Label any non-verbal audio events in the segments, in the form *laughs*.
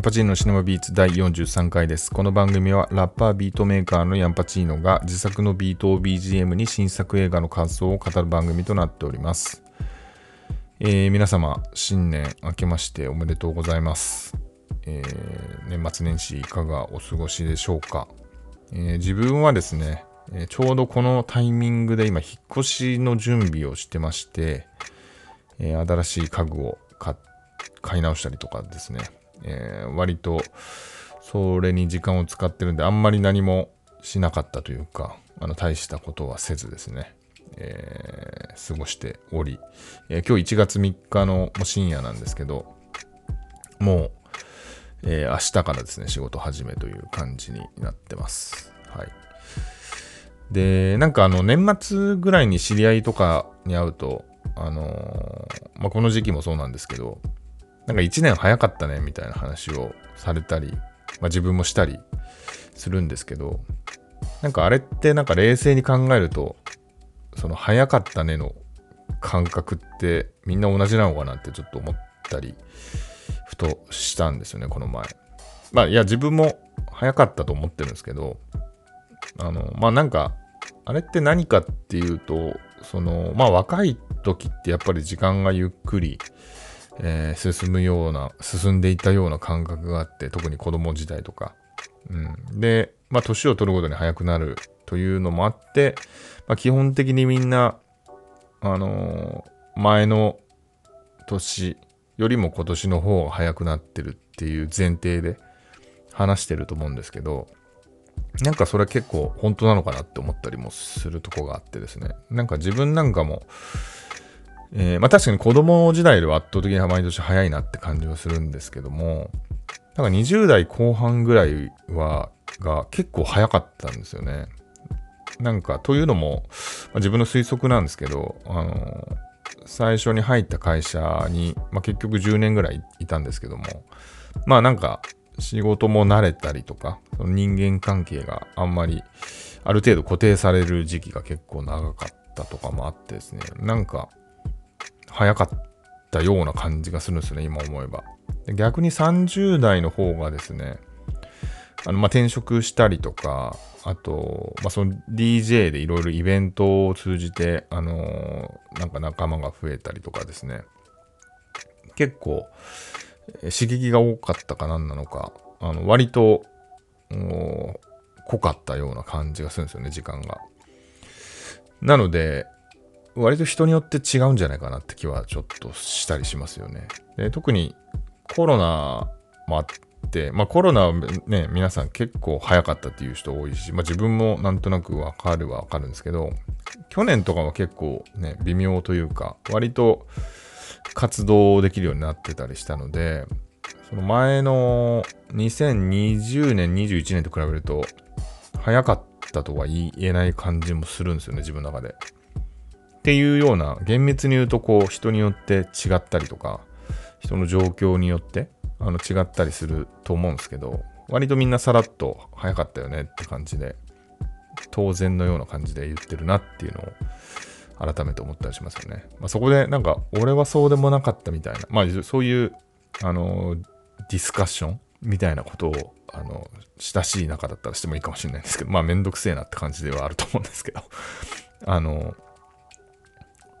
ンパチーノシネマビーツ第43回です。この番組はラッパービートメーカーのヤンパチーノが自作のビートを BGM に新作映画の感想を語る番組となっております。えー、皆様、新年明けましておめでとうございます。えー、年末年始いかがお過ごしでしょうか。えー、自分はですね、えちょうどこのタイミングで今引っ越しの準備をしてまして、え新しい家具を買い直したりとかですね、えー、割とそれに時間を使ってるんで、あんまり何もしなかったというか、あの大したことはせずですね、えー、過ごしており、えー、今日1月3日の深夜なんですけど、もう、えー、明日からですね、仕事始めという感じになってます。はい。で、なんかあの、年末ぐらいに知り合いとかに会うと、あのまあ、この時期もそうなんですけど、なんか1年早かったねみたいな話をされたり、まあ、自分もしたりするんですけど、なんかあれってなんか冷静に考えると、その早かったねの感覚ってみんな同じなのかなってちょっと思ったり、ふとしたんですよね、この前。まあいや自分も早かったと思ってるんですけど、あの、まあなんか、あれって何かっていうと、その、まあ若い時ってやっぱり時間がゆっくり、えー、進むような、進んでいったような感覚があって、特に子供時代とか。うん、で、まあ年を取るごとに早くなるというのもあって、まあ、基本的にみんな、あのー、前の年よりも今年の方が早くなってるっていう前提で話してると思うんですけど、なんかそれは結構本当なのかなって思ったりもするとこがあってですね。なんか自分なんかも、えー、まあ確かに子供時代では圧倒的に毎年早いなって感じはするんですけども、なんか20代後半ぐらいは、が結構早かったんですよね。なんか、というのも、まあ、自分の推測なんですけど、あの最初に入った会社に、まあ、結局10年ぐらいいたんですけども、まあなんか、仕事も慣れたりとか、その人間関係があんまり、ある程度固定される時期が結構長かったとかもあってですね、なんか、早かったような感じがするんですね、今思えば。逆に30代の方がですね、あのまあ、転職したりとか、あと、まあ、その DJ でいろいろイベントを通じて、あのー、なんか仲間が増えたりとかですね、結構刺激が多かったかなんなのか、あの割と濃かったような感じがするんですよね、時間が。なので、割と人によって違うんじゃないかなって気はちょっとしたりしますよね。で特にコロナもあって、まあコロナはね、皆さん結構早かったっていう人多いし、まあ自分もなんとなくわかるはわかるんですけど、去年とかは結構ね、微妙というか、割と活動できるようになってたりしたので、その前の2020年、21年と比べると、早かったとは言えない感じもするんですよね、自分の中で。っていうような、厳密に言うと、こう、人によって違ったりとか、人の状況によってあの違ったりすると思うんですけど、割とみんなさらっと早かったよねって感じで、当然のような感じで言ってるなっていうのを改めて思ったりしますよね。まあ、そこでなんか、俺はそうでもなかったみたいな、まあそういう、あの、ディスカッションみたいなことを、あの、親しい仲だったらしてもいいかもしれないんですけど、まあめんどくせえなって感じではあると思うんですけど、あの、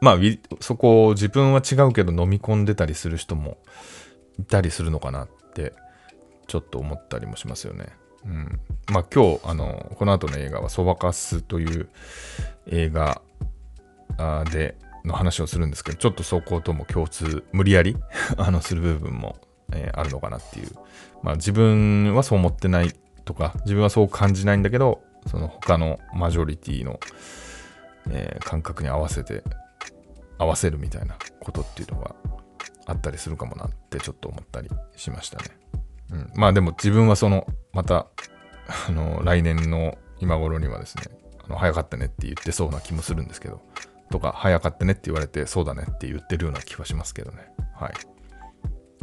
まあ、そこを自分は違うけど飲み込んでたりする人もいたりするのかなってちょっと思ったりもしますよね。うん、まあ今日あのこの後の映画は「そばかす」という映画での話をするんですけどちょっとそことも共通無理やり *laughs* あのする部分も、えー、あるのかなっていうまあ自分はそう思ってないとか自分はそう感じないんだけどその他のマジョリティの、えー、感覚に合わせて合わせるみたいなことっていうのがあったりするかもなってちょっと思ったりしましたね。うん、まあでも自分はそのまたあの来年の今頃にはですねあの早かったねって言ってそうな気もするんですけどとか早かったねって言われてそうだねって言ってるような気はしますけどね。はい。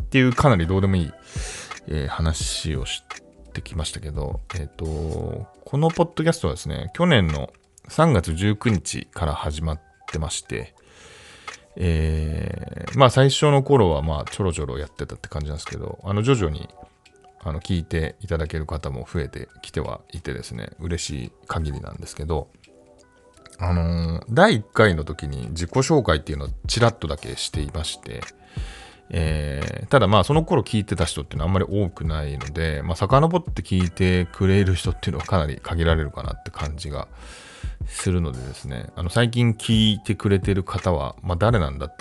っていうかなりどうでもいい、えー、話をしてきましたけど、えっ、ー、と、このポッドキャストはですね、去年の3月19日から始まってまして、えー、まあ最初の頃はまあちょろちょろやってたって感じなんですけど、あの徐々にあの聞いていただける方も増えてきてはいてですね、嬉しい限りなんですけど、あのー、第1回の時に自己紹介っていうのをちらっとだけしていまして、えー、ただまあその頃聞いてた人っていうのはあんまり多くないので、まあ、遡って聞いてくれる人っていうのはかなり限られるかなって感じがするのでですね、あの最近聞いてくれてる方は、まあ、誰なんだっ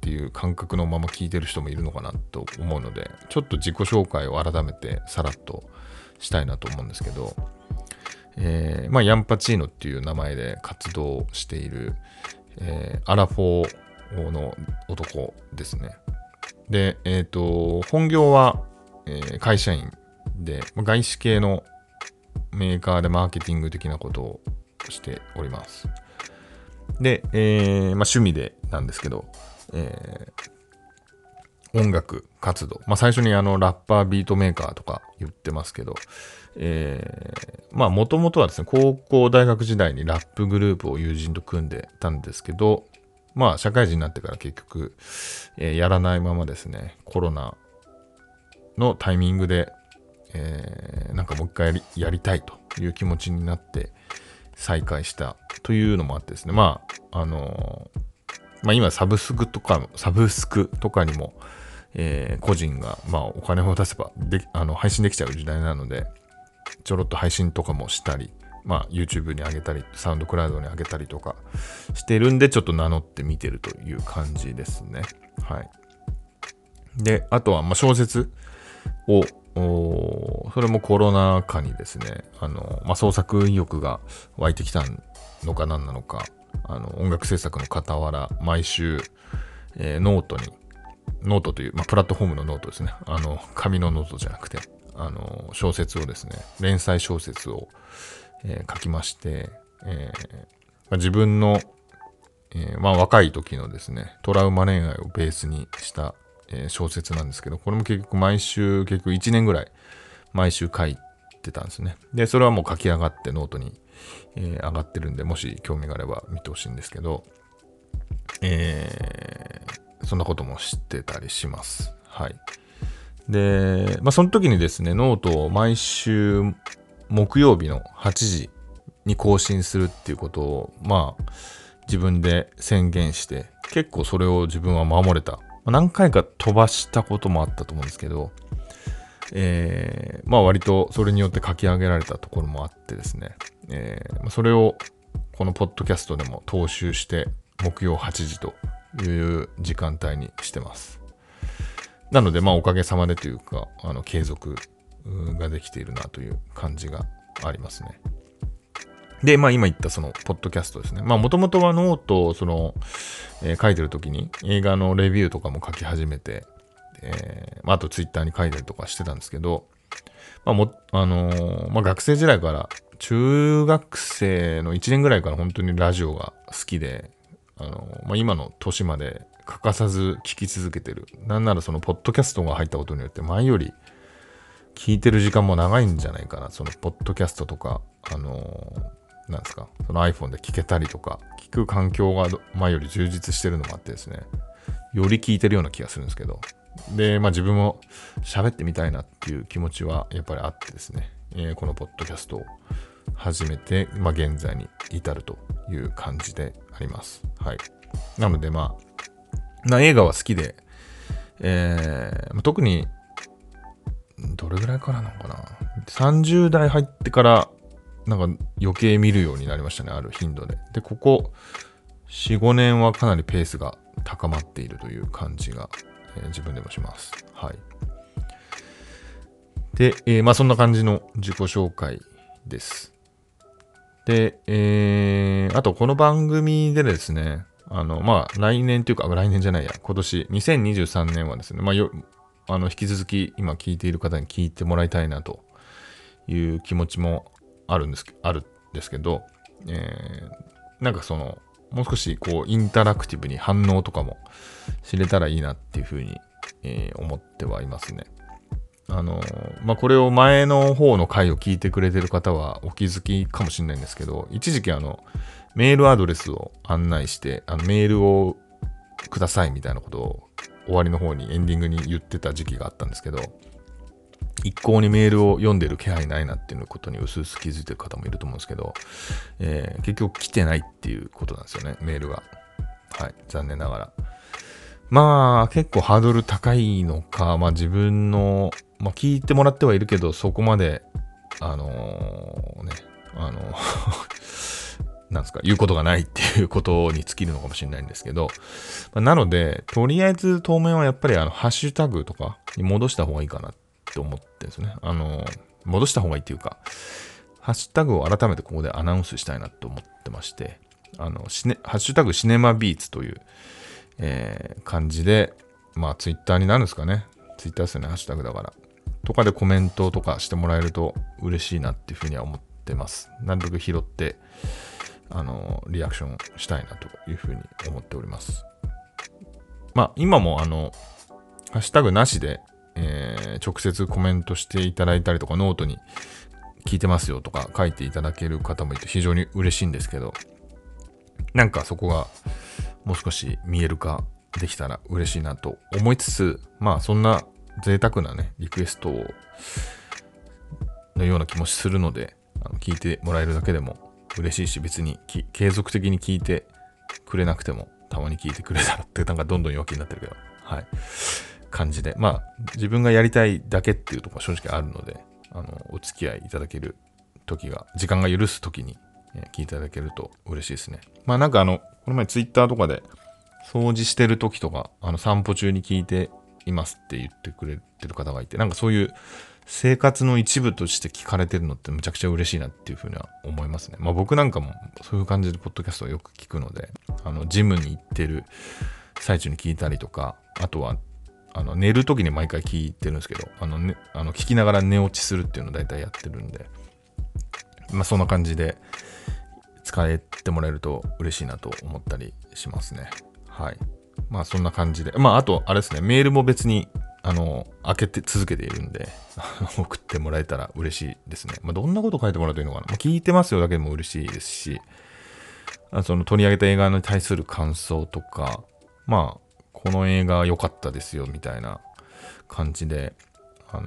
ていう感覚のまま聞いてる人もいるのかなと思うので、ちょっと自己紹介を改めてさらっとしたいなと思うんですけど、えー、まあ、ヤンパチーノっていう名前で活動している、えー、アラフォーの男ですね。で、えっ、ー、と、本業は、え、会社員で、外資系のメーカーでマーケティング的なことをしております。で、えー、まあ、趣味でなんですけど、えー、音楽活動。まあ、最初にあの、ラッパービートメーカーとか言ってますけど、えー、まあ、もともとはですね、高校、大学時代にラップグループを友人と組んでたんですけど、まあ、社会人になってから結局、えー、やらないままですね、コロナのタイミングで、えー、なんかもう一回やりやりたいという気持ちになって再開したというのもあってですね、まあ、あのー、まあ今サブスクとか、サブスクとかにも、えー、個人が、まあお金を出せばであの配信できちゃう時代なので、ちょろっと配信とかもしたり、まあ、YouTube に上げたり、サウンドクラウドに上げたりとかしてるんで、ちょっと名乗って見てるという感じですね。はい。で、あとは、まあ小説を、それもコロナ禍にですね、あの、まあ、創作意欲が湧いてきたのか何なのか、あの、音楽制作の傍ら、毎週、えー、ノートに、ノートという、まあ、プラットフォームのノートですね。あの、紙のノートじゃなくて、あの、小説をですね、連載小説を、えー、書きまして、えーまあ、自分の、え、まあ、若い時のですね、トラウマ恋愛をベースにした、え、小説なんですけど、これも結局毎週、結局1年ぐらい、毎週書いてたんですね。で、それはもう書き上がってノートに、えー、上がってるんで、もし興味があれば見てほしいんですけど、えー、そんなこともしてたりします。はい。で、まあ、その時にですね、ノートを毎週木曜日の8時に更新するっていうことを、まあ、自分で宣言して、結構それを自分は守れた。何回か飛ばしたこともあったと思うんですけど、えー、まあ割とそれによって書き上げられたところもあってですね、えー、それをこのポッドキャストでも踏襲して木曜8時という時間帯にしてます。なので、まあおかげさまでというか、あの継続ができているなという感じがありますね。で、まあ今言ったその、ポッドキャストですね。まあもともとはノートをその、えー、書いてる時に映画のレビューとかも書き始めて、えー、まああとツイッターに書いたりとかしてたんですけど、まあも、あのー、まあ学生時代から中学生の1年ぐらいから本当にラジオが好きで、あのまあ、今の年まで欠かさず聞き続けてる。なんならそのポッドキャストが入ったことによって前より聞いてる時間も長いんじゃないかな。そのポッドキャストとか、あのー、なんですか、その iPhone で聞けたりとか、聞く環境が前より充実してるのもあってですね、より聞いてるような気がするんですけど、で、まあ自分も喋ってみたいなっていう気持ちはやっぱりあってですね、えー、このポッドキャストを始めて、まあ現在に至るという感じであります。はい。なのでまあ、な映画は好きで、えー、特にどれぐらいからなのかな ?30 代入ってから、なんか余計見るようになりましたね、ある頻度で。で、ここ4、5年はかなりペースが高まっているという感じが、えー、自分でもします。はい。で、えー、まあそんな感じの自己紹介です。で、えー、あとこの番組でですね、あの、まあ来年というか、来年じゃないや、今年、2023年はですね、まあよ、あの、引き続き今聞いている方に聞いてもらいたいなという気持ちもあるんです、あるんですけど、えー、なんかその、もう少しこう、インタラクティブに反応とかも知れたらいいなっていうふうに、えー、思ってはいますね。あの、まあ、これを前の方の回を聞いてくれてる方はお気づきかもしれないんですけど、一時期あの、メールアドレスを案内して、あのメールをくださいみたいなことを終わりの方にエンディングに言ってた時期があったんですけど、一向にメールを読んでる気配ないなっていうことに薄々気づいてる方もいると思うんですけど、えー、結局来てないっていうことなんですよね、メールが。はい、残念ながら。まあ、結構ハードル高いのか、まあ自分の、まあ聞いてもらってはいるけど、そこまで、あのー、ね、あの *laughs* なんですか、言うことがないっていうことに尽きるのかもしれないんですけど、なので、とりあえず当面はやっぱりあの、ハッシュタグとかに戻した方がいいかなって思ってですね。あの、戻した方がいいっていうか、ハッシュタグを改めてここでアナウンスしたいなと思ってまして、あの、シネハッシュタグシネマビーツという、えー、感じで、まあ、ツイッターになるんですかね。ツイッターですよね、ハッシュタグだから。とかでコメントとかしてもらえると嬉しいなっていうふうには思ってます。なんとか拾って、あの、リアクションしたいなというふうに思っております。まあ、今もあの、ハッシュタグなしで、えー、直接コメントしていただいたりとか、ノートに聞いてますよとか書いていただける方もいて非常に嬉しいんですけど、なんかそこがもう少し見える化できたら嬉しいなと思いつつ、まあそんな贅沢なね、リクエストのような気もするので、あの聞いてもらえるだけでも嬉しいし、別に継続的に聞いてくれなくても、たまに聞いてくれたらって、なんかどんどん弱気になってるけど、はい。感じで、まあ、自分がやりたいだけっていうところは正直あるので、あの、お付き合いいただける時が、時間が許す時に、え聞いていただけると嬉しいですね。まあなんかあの、この前ツイッターとかで、掃除してる時とか、あの、散歩中に聞いていますって言ってくれてる方がいて、なんかそういう生活の一部として聞かれてるのってむちゃくちゃ嬉しいなっていうふうには思いますね。まあ僕なんかもそういう感じでポッドキャストをよく聞くので、あの、ジムに行ってる最中に聞いたりとか、あとは、あの、寝る時に毎回聞いてるんですけど、あの、ね、あの聞きながら寝落ちするっていうのを大体やってるんで、まあそんな感じで使えてもらえると嬉しいなと思ったりしますね。はい。まあそんな感じで。まああと、あれですね、メールも別にあの、開けて続けているんで、*laughs* 送ってもらえたら嬉しいですね。まあ、どんなこと書いてもらうといいのかな。まあ、聞いてますよだけでも嬉しいですし、あその取り上げた映画に対する感想とか、まあ、この映画良かったですよみたいな感じで、あの、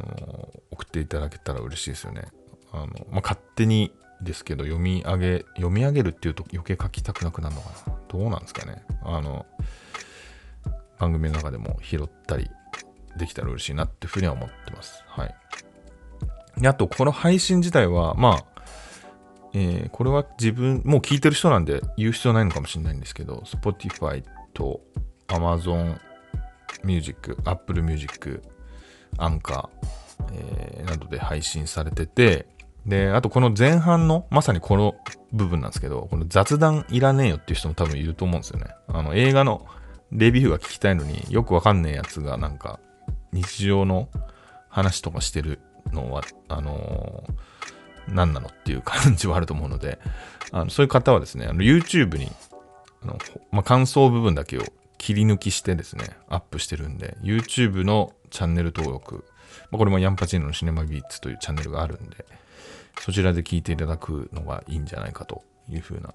送っていただけたら嬉しいですよね。あの、まあ、勝手にですけど、読み上げ、読み上げるっていうと余計書きたくなくなるのかな。どうなんですかね。あの、番組の中でも拾ったりできたら嬉しいなっていうふうには思ってます。はい。で、あと、この配信自体は、まあ、えー、これは自分、もう聞いてる人なんで言う必要ないのかもしれないんですけど、Spotify と Amazon Music、Apple Music、Anchor、えー、などで配信されてて、で、あとこの前半の、まさにこの部分なんですけど、この雑談いらねえよっていう人も多分いると思うんですよね。あの、映画のレビューが聞きたいのによくわかんねえやつがなんか日常の話とかしてるのは、あのー、何なのっていう感じはあると思うので、あのそういう方はですね、YouTube にあの、まあ、感想部分だけを切り抜きしてですね、アップしてるんで、YouTube のチャンネル登録、まあ、これもヤンパチーノのシネマビーツというチャンネルがあるんで、そちらで聞いていただくのがいいんじゃないかというふうな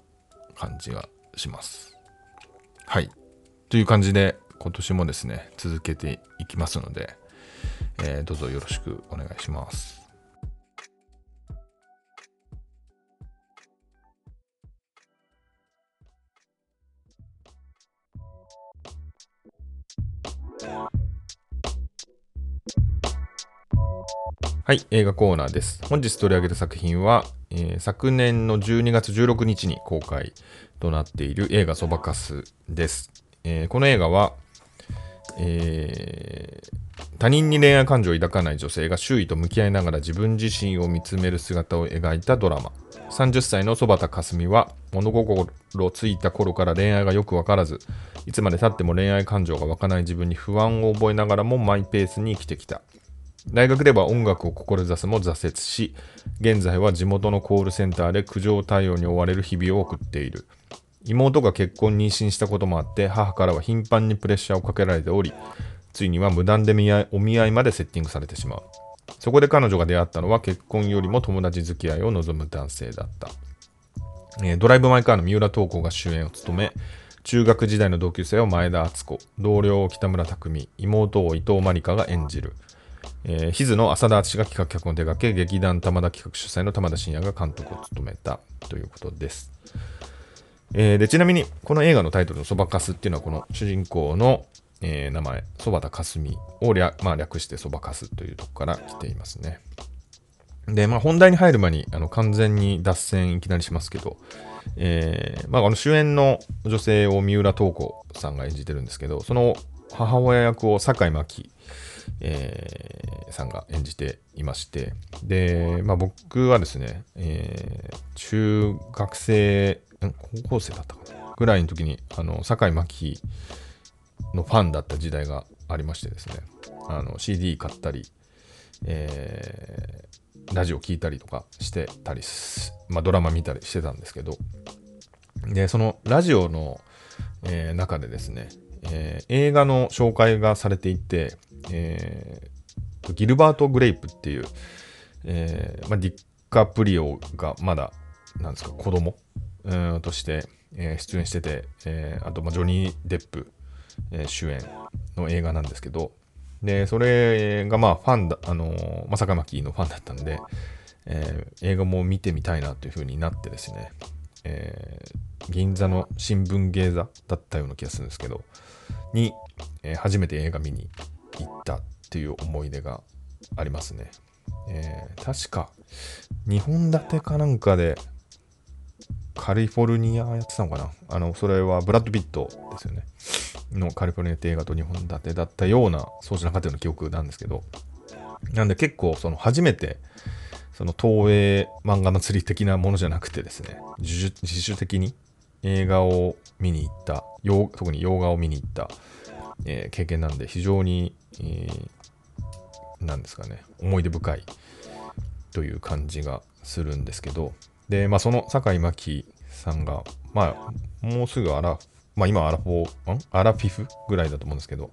感じがします。はい。という感じで、今年もですね、続けていきますので、えー、どうぞよろしくお願いします。はい、映画コーナーです。本日取り上げた作品は、えー、昨年の12月16日に公開となっている映画そばかすです。えー、この映画は、えー、他人に恋愛感情を抱かない女性が周囲と向き合いながら自分自身を見つめる姿を描いたドラマ30歳のそばたかすみは物心ついた頃から恋愛がよくわからずいつまでたっても恋愛感情が湧かない自分に不安を覚えながらもマイペースに生きてきた大学では音楽を志すも挫折し現在は地元のコールセンターで苦情対応に追われる日々を送っている。妹が結婚妊娠したこともあって母からは頻繁にプレッシャーをかけられておりついには無断でお見合いまでセッティングされてしまう。そこで彼女が出会ったのは結婚よりも友達付き合いを望む男性だった、えー、ドライブ・マイ・カーの三浦透子が主演を務め中学時代の同級生を前田敦子同僚を北村匠海妹を伊藤真理香が演じる。えー、ヒズの浅田敦が企画脚本を手掛け、劇団玉田企画主催の玉田真也が監督を務めたということです。えー、でちなみに、この映画のタイトルのそばかすっていうのは、この主人公の、えー、名前、そば田かすみを略,、まあ、略してそばかすというとこから来ていますね。で、まあ、本題に入る前にあの完全に脱線いきなりしますけど、えーまあ、この主演の女性を三浦透子さんが演じてるんですけど、その母親役を坂井真紀、えー、さんが演じていまして、で、まあ、僕はですね、えー、中学生、高校生だったかなぐらいの時に、あの、坂井真紀のファンだった時代がありましてですね、あの CD 買ったり、えー、ラジオ聴いたりとかしてたり、まあ、ドラマ見たりしてたんですけど、で、そのラジオの、えー、中でですね、えー、映画の紹介がされていて、えー、ギルバート・グレイプっていう、えーまあ、ディッカプリオがまだ、なんですか、子供？うんとして、えー、出演してて、えー、あと、まあ、ジョニー・デップ、えー、主演の映画なんですけど、で、それがまあファンだ、あのー、まさかまきのファンだったんで、えー、映画も見てみたいなという風になってですね、えー、銀座の新聞芸座だったような気がするんですけど、に、えー、初めて映画見に行ったっていう思い出がありますね。えー、確か、2本立てかなんかで、カリフォルニアやってたのかな？あの、それはブラッド・ピットですよね。のカリフォルニアって映画と2本立てだったような、そうじゃなかったような記憶なんですけど、なんで結構、その初めて、その東映漫画祭り的なものじゃなくてですね、自主的に映画を見に行った、特に洋画を見に行った、えー、経験なんで、非常に、えー、なんですかね、思い出深いという感じがするんですけど、で、まあ、その坂井真紀さんが、まあ、もうすぐアラ、まあ、今アラフォー、ん？アラフィフぐらいだと思うんですけど、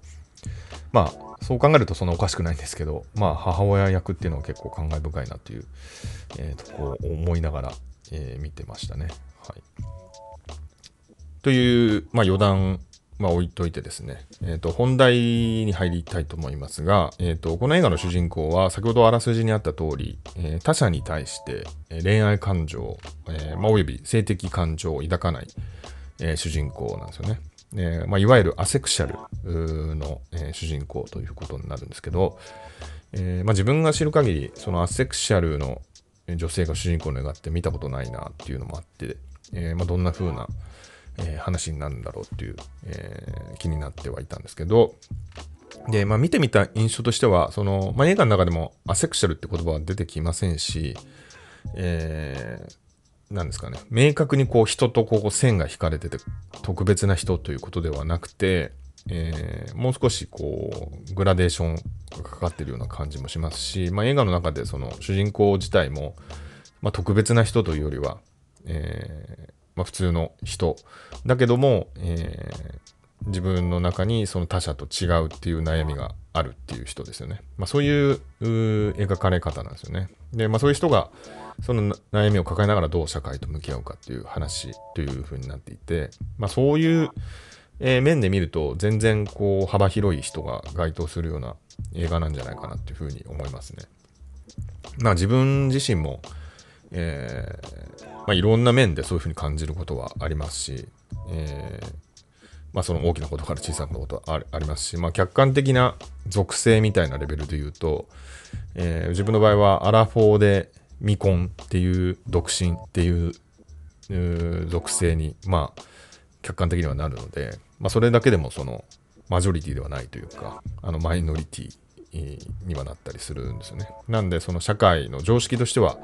まあ、そう考えるとそんなおかしくないんですけど、まあ、母親役っていうのは結構感慨深いなという、えー、とこを思いながら、えー、見てましたね。はい。という、まあ、余談まあ、置いといてですね、えーと、本題に入りたいと思いますが、えーと、この映画の主人公は先ほどあらすじにあった通り、えー、他者に対して恋愛感情、えーまあ、および性的感情を抱かない、えー、主人公なんですよね。えーまあ、いわゆるアセクシャルの、えー、主人公ということになるんですけど、えーまあ、自分が知る限りそのアセクシャルの女性が主人公の映画って見たことないなっていうのもあって、えーまあ、どんな風なえー、話になるんだろうっていう、えー、気になってはいたんですけど、で、まあ見てみた印象としては、その、まあ映画の中でもアセクシャルって言葉は出てきませんし、えー、なんですかね、明確にこう人とこう線が引かれてて特別な人ということではなくて、えー、もう少しこうグラデーションがかかってるような感じもしますし、まあ、映画の中でその主人公自体も、まあ、特別な人というよりは、えまあ、普通の人だけども、えー、自分の中にその他者と違うっていう悩みがあるっていう人ですよね。まあ、そういう描かれ方なんですよね。で、まあ、そういう人がその悩みを抱えながらどう社会と向き合うかっていう話というふうになっていて、まあ、そういう、えー、面で見ると全然こう幅広い人が該当するような映画なんじゃないかなっていうふうに思いますね。まあ自分自身も、えー、まあ、いろんな面でそういうふうに感じることはありますし、えー、まあ、その大きなことから小さなことはありますし、まあ、客観的な属性みたいなレベルで言うと、えー、自分の場合はアラフォーで未婚っていう独身っていう属性に、まあ、客観的にはなるので、まあ、それだけでもそのマジョリティではないというか、あのマイノリティにはなったりするんですよね。なんで、その社会の常識としては、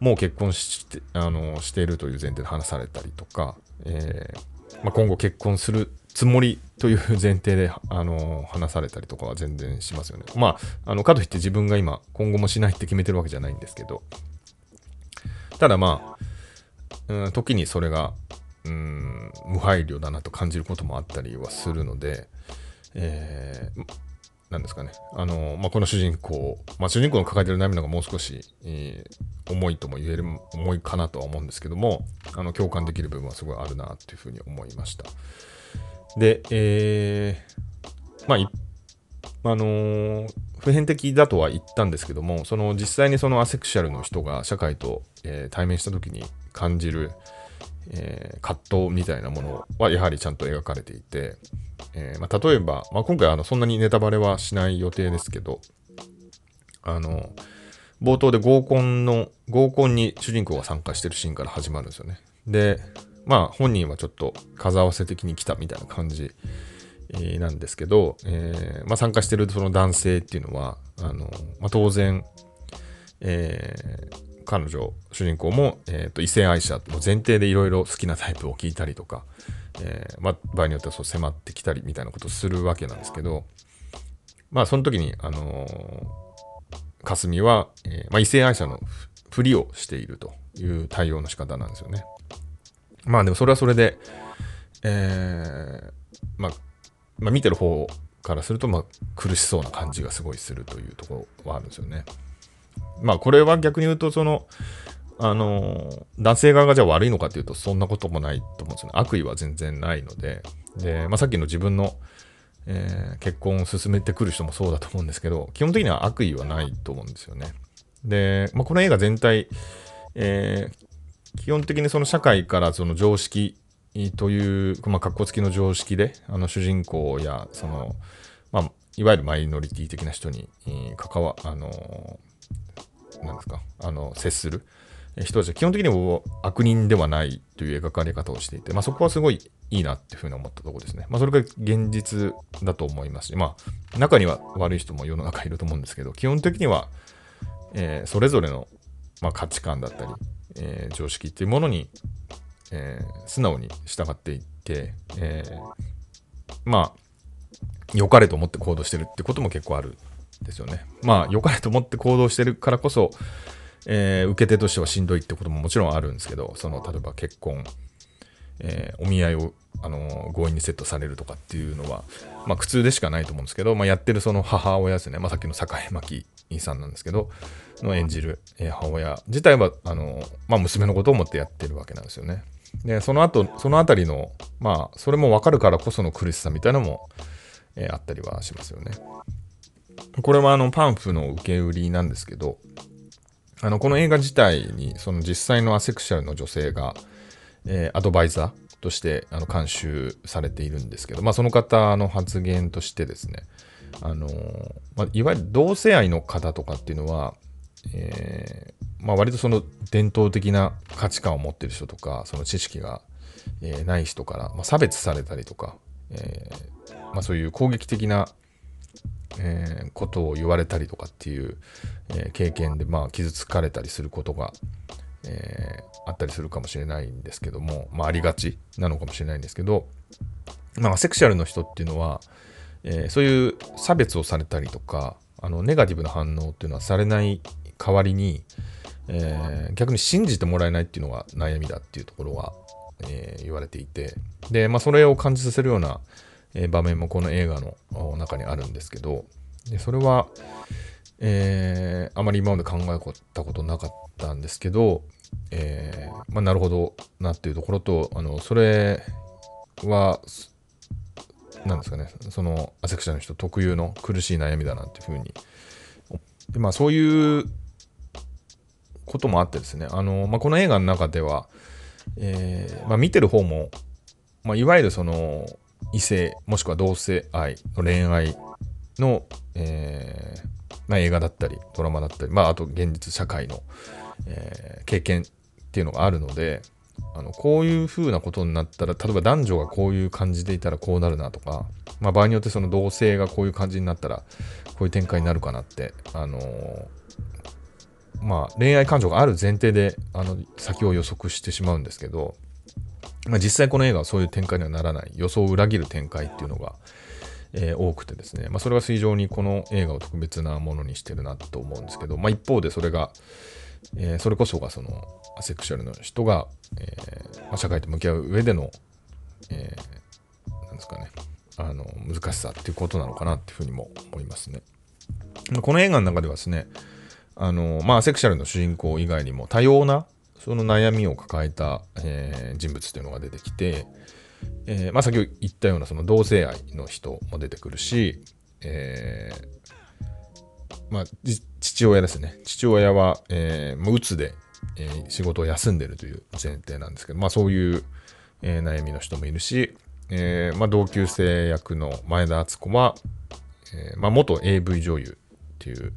もう結婚してあのしているという前提で話されたりとか、えー、まあ、今後結婚するつもりという前提であの話されたりとかは全然しますよね。まあ、あのかといって自分が今今後もしないって決めてるわけじゃないんですけど、ただまあ、うん、時にそれが、うん、無配慮だなと感じることもあったりはするので、えー、なんですかね、あの、まあ、この主人公、まあ、主人公の抱えてる悩みのがもう少し、えー、重いとも言える、重いかなとは思うんですけども、あの、共感できる部分はすごいあるなっていうふうに思いました。で、えー、まあ、あのー、普遍的だとは言ったんですけども、その実際にそのアセクシャルの人が社会と、えー、対面した時に感じる、えー、葛藤みたいなものはやはりちゃんと描かれていて、えー、まあ、例えば、まあ、今回あのそんなにネタバレはしない予定ですけど、あの、冒頭で合コンの、合コンに主人公が参加してるシーンから始まるんですよね。で、まあ本人はちょっと数合わせ的に来たみたいな感じなんですけど、えー、まあ、参加してるその男性っていうのは、あのまあ、当然、えー、彼女、主人公も、えーと、異性愛者の前提でいろいろ好きなタイプを聞いたりとか、えー、まあ、場合によってはそう迫ってきたりみたいなことをするわけなんですけど、まあその時に、あのー、霞は、えーまあ、異性愛者のふりをしているという対応の仕方なんですよね。まあでもそれはそれで、えー、まあまあ、見てる方からすると、まあ、苦しそうな感じがすごいするというところはあるんですよね。まあ、これは逆に言うと、その、あの、男性側がじゃあ悪いのかというと、そんなこともないと思うんですよね。悪意は全然ないので、で、まあ、さっきの自分の、えー、結婚を進めてくる人もそうだと思うんですけど、基本的には悪意はないと思うんですよね。で、まあ、この映画全体、えー、基本的にその社会からその常識という、まあ、格好付きの常識で、あの主人公や、その、まあ、いわゆるマイノリティ的な人に、関わ、あの、なんですか、あの、接する人たちは基本的にも悪人ではないという描かれ方をしていて、まあ、そこはすごいいいなっていうふうに思ったところですね。まあ、それが現実だと思いますし、まあ、中には悪い人も世の中いると思うんですけど、基本的には、えー、それぞれの、まあ、価値観だったり、えー、常識っていうものにえー、素直に従っていって、えー、まあ、良かれと思って行動してるってことも結構あるですよね。まあ、良かれと思って行動してるからこそ、えー、受け手としてはしんどいってことももちろんあるんですけど、その、例えば結婚、えー、お見合いを、あのー、強引にセットされるとかっていうのは、まあ、苦痛でしかないと思うんですけど、まあ、やってるその母親ですね、まあ、さっきの坂井真紀さんなんですけど、の演じる、えー、母親自体は、あのまあ、娘のことを思ってやってるわけなんですよね。で、その後、そのあたりの、まあ、それもわかるからこその苦しさみたいなのも、えー、あったりはしますよね。これはあのパンフの受け売りなんですけど、あのこの映画自体にその実際のアセクシャルの女性が、えー、アドバイザーとしてあの監修されているんですけど、まあ、その方の発言としてですね、あのまあ、いわゆる同性愛の方とかっていうのは、えー、まあ、割とその伝統的な価値観を持ってる人とかその知識が、え、ない人から、ま、差別されたりとか、え、ま、そういう攻撃的な、えことを言われたりとかっていう、え経験で、まあ、傷つかれたりすることが、えあったりするかもしれないんですけども、まあ、ありがちなのかもしれないんですけど、まあ、セクシャルの人っていうのは、えそういう差別をされたりとかあのネガティブな反応っていうのはされない代わりに、えー、逆に信じてもらえないっていうのが悩みだっていうところは、えー、言われていてで、まあ、それを感じさせるような、え、場面もこの映画の中にあるんですけどでそれは、えー、あまり今まで考えたことなかったんですけど、えーまあ、なるほどなっていうところとあのそれはなんですかねそのアセクシャの人特有の苦しい悩みだなっていうふうにでまあそういうこともあってですね、あのまあ、この映画の中では、えーまあ、見てる方も、まあ、いわゆるその異性もしくは同性愛の恋愛の、えーまあ、映画だったりドラマだったり、まあ、あと現実社会の、えー、経験っていうのがあるのであのこういう風なことになったら例えば男女がこういう感じでいたらこうなるなとか、まあ、場合によってその同性がこういう感じになったらこういう展開になるかなってあのーまあ、恋愛感情がある前提であの先を予測してしまうんですけど、まあ、実際この映画はそういう展開にはならない予想を裏切る展開っていうのが、えー、多くてですね、まあ、それが非常にこの映画を特別なものにしてるなと思うんですけど、まあ、一方でそれが、えー、それこそがそのアセクシャルの人が、えーまあ、社会と向き合う上での、えー、なんですかねあの難しさっていうことなのかなっていうふうにも思いますね。この映画の中ではですね、あの、まあ、セクシャルの主人公以外にも多様なその悩みを抱えた、えー、人物っていうのが出てきて、えー、まあ、先ほど言ったようなその同性愛の人も出てくるし、えー、まあ、父親ですね。父親は、えー、もううつで、えー、仕事を休んでるという前提なんですけど、まあそういう、えー、悩みの人もいるし、えーまあ、同級生役の前田敦子は、えーまあ、元 AV 女優っていう、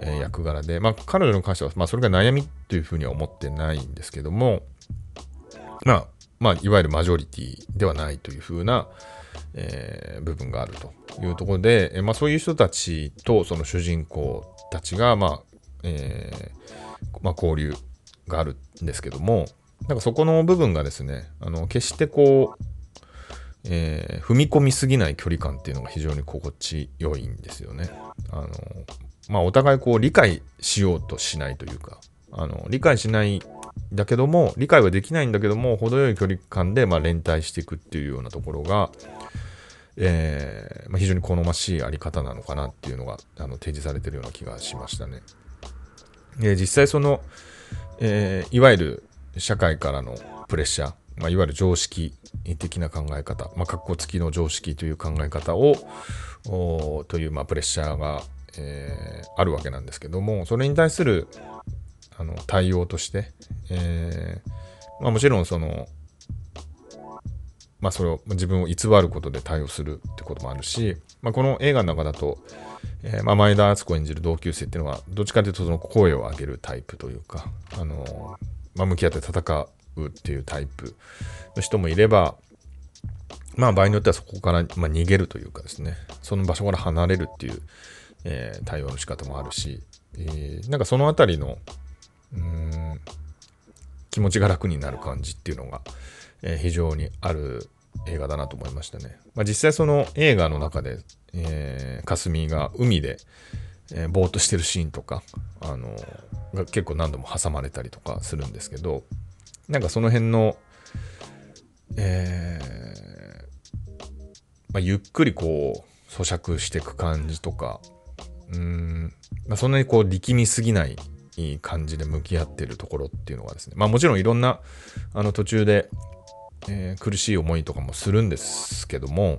え、役柄で、まあ、彼女に関しては、まあ、それが悩みというふうには思ってないんですけども、まあ、まあ、いわゆるマジョリティではないというふうな、えー、部分があるというところで、え、まあ、そういう人たちとその主人公たちが、まあえーまあ、交流があるんですけども。なんかそこの部分がですねあの決してこう、えー、踏み込みすぎない距離感っていうのが非常に心地よいんですよね。あのまあ、お互いこう理解しようとしないというかあの理解しないだけども理解はできないんだけども程よい距離感でまあ連帯していくっていうようなところが、えーまあ、非常に好ましいあり方なのかなっていうのがあの提示されてるような気がしましたね。で実際その、えー、いわゆる社会からのプレッシャー、まあ、いわゆる常識的な考え方、まあ、格好付きの常識という考え方をという、まあ、プレッシャーが、えー、あるわけなんですけどもそれに対するあの対応として、えーまあ、もちろんそのまあ、それを自分を偽ることで対応するってこともあるし、まあ、この映画の中だと、えー、まあ、前田敦子演じる同級生っていうのはどっちかというとその声を上げるタイプというか、あのまあ、向き合って戦うっていうタイプの人もいれば、まあ、場合によってはそこから、ま、逃げるというかですねその場所から離れるっていう、えー、対応の仕方もあるし、えー、なんかそのあたりのうん気持ちが楽になる感じっていうのが、えー、非常にある映画だなと思いましたね。まあ、実際その映画の中で、えー、かすみが海で、えー、ぼーっとしてるシーンとか、あの、が結構何度も挟まれたりとかするんですけど、なんかその辺の、えー、まあ、ゆっくりこう、咀嚼していく感じとか、うん、まあ、そんなにこう力みすぎない感じで向き合ってるところっていうのがですね、まあもちろんいろんなあの途中でえー、苦しい思いとかもするんですけども、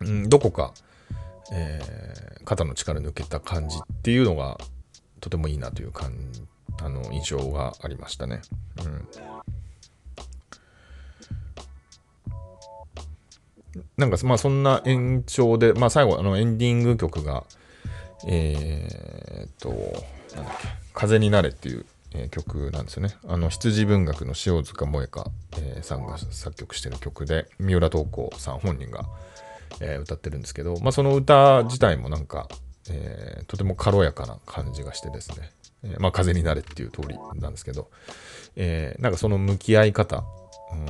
うん、どこか、えー、肩の力抜けた感じっていうのがとてもいいなという感あの印象がありましたね。うん。なんかまあそんな延長で、まあ最後あのエンディング曲が、えー、っと、なんだっけ、風になれっていうえ曲なんですよね。あの羊文学の塩塚萌香、えー、さんが作曲してる曲で三浦透子さん本人が、えー、歌ってるんですけど、まあ、その歌自体もなんか、えー、とても軽やかな感じがしてですね、えまあ風になれっていう通りなんですけど、えなんかその向き合い方、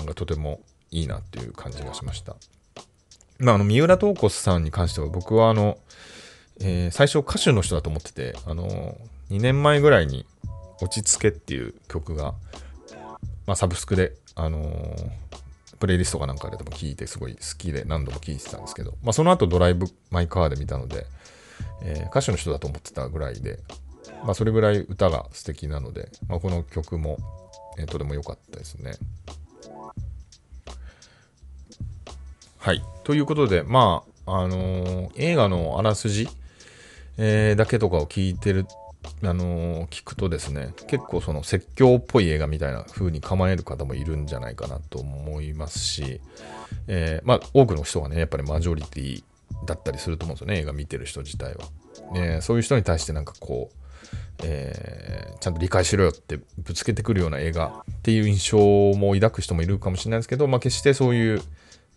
がとてもいいなっていう感じがしました。まあ、あの三浦透子さんに関しては僕はあの、え最初歌手の人だと思ってて、あの2年前ぐらいに落ち着けっていう曲が、まあ、サブスクで、あのー、プレイリストかなんかでも聴いてすごい好きで何度も聴いてたんですけど、まあ、その後ドライブ・マイ・カーで見たので、えー、歌手の人だと思ってたぐらいで、まあ、それぐらい歌が素敵なので、まあ、この曲も、えー、とても良かったですね。はい。ということで、まあ、あのー、映画のあらすじ、えー、だけとかを聞いてるあのー、聞くとですね結構その説教っぽい映画みたいな風に構える方もいるんじゃないかなと思いますし、えー、まあ多くの人がねやっぱりマジョリティだったりすると思うんですよね映画見てる人自体は、ね、そういう人に対してなんかこうえー、ちゃんと理解しろよってぶつけてくるような映画っていう印象も抱く人もいるかもしれないですけど、まあ、決してそういう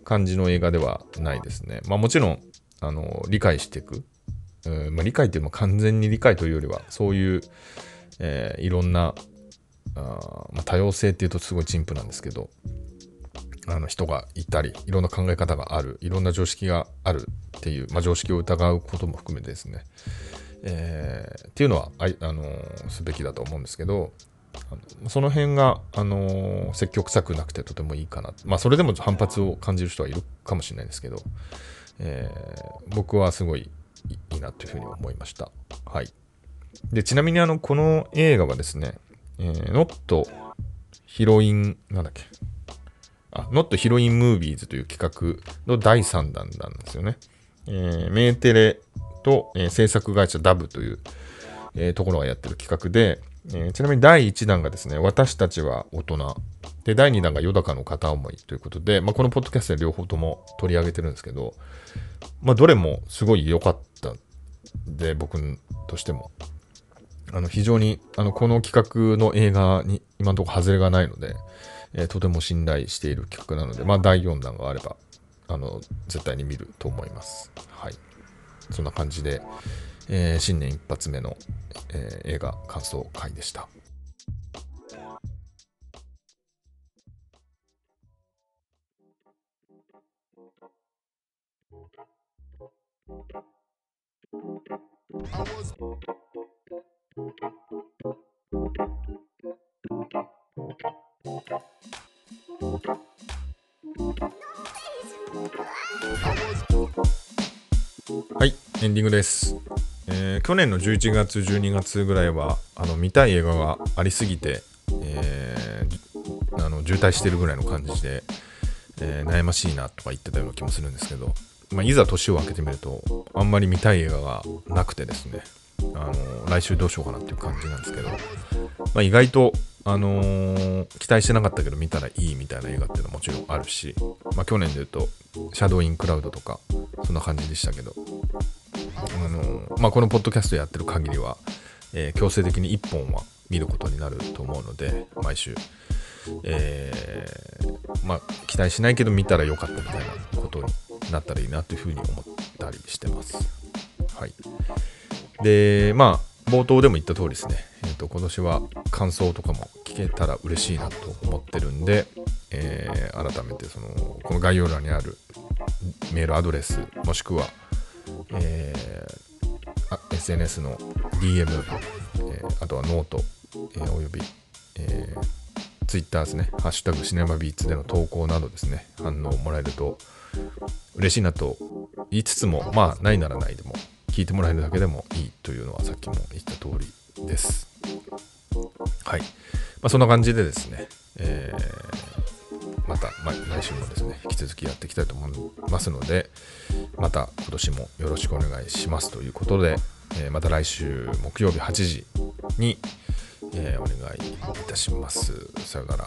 感じの映画ではないですね。まあ、もちろんあの理解していくうんまあ、理解っていうのは完全に理解というよりはそういう、えー、いろんなあ、まあ、多様性っていうとすごい陳腐なんですけどあの人がいたりいろんな考え方があるいろんな常識があるっていう、まあ、常識を疑うことも含めてですね、えー、っていうのはあ、あのー、すべきだと思うんですけどその辺が、あのー、積極臭くなくてとてもいいかな。まあ、それでも反発を感じる人はいるかもしれないですけど、えー、僕はすごいいいなというふうに思いました。はい。で、ちなみにあの、この映画はですね、えー、ノットヒロイン、なんだっけ？あ、ノットヒロインムービーズという企画の第3弾なんですよね。えー、メーテレとと、えー、制作会社ダブという、えー、ところがやってる企画で、えー、ちなみに第1弾がですね、私たちは大人。で、第2弾がヨダカの片思いということで、まあ、このポッドキャストで両方とも取り上げてるんですけど、まあ、どれもすごい良かったで、僕としても。あの、非常に、あの、この企画の映画に今のところ外れがないので、えー、とても信頼している企画なので、まあ、第4弾があれば、あの、絶対に見ると思います。はい。そんな感じで、えー、新年一発目の、えー、映画感想会でした。はい、エンディングです。えー、去年の11月、12月ぐらいは、あの見たい映画がありすぎて、えー、あの渋滞してるぐらいの感じで、えー、悩ましいなとか言ってたような気もするんですけど、まあ、いざ年を明けてみると、あんまり見たい映画がなくてですね、あの来週どうしようかなっていう感じなんですけど、まあ、意外と、あのー、期待してなかったけど見たらいいみたいな映画っていうのはもちろんあるし、まあ、去年で言うと、シャドウインクラウドとか、そんな感じでしたけど、あの、まあ、このポッドキャストやってる限りは、えー、強制的に1本は見ることになると思うので、毎週、えー、まあ、期待しないけど見たらよかったみたいなことになったらいいなというふうに思ったりしてます。はい。で、まあ、冒頭でも言った通りですね、えーと、今年は感想とかも聞けたら嬉しいなと思ってるんで、えー、改めてそのこの概要欄にあるメールアドレスもしくは、えー、SNS の DM、えー、あとはノート、えー、および、えー、Twitter ですね、ハッシュタグシネマビーツでの投稿などですね、反応をもらえると嬉しいなと言いつつも、まあ、ないならないでも聞いてもらえるだけでもいいというのはさっきも言った通りです。はい。まあ、そんな感じでですね、えー、また、まあ、来週もですね、引き続きやっていきたいと思いますので、また今年もよろしくお願いしますということで、えー、また来週木曜日8時に、えー、お願いいたします。さよなら。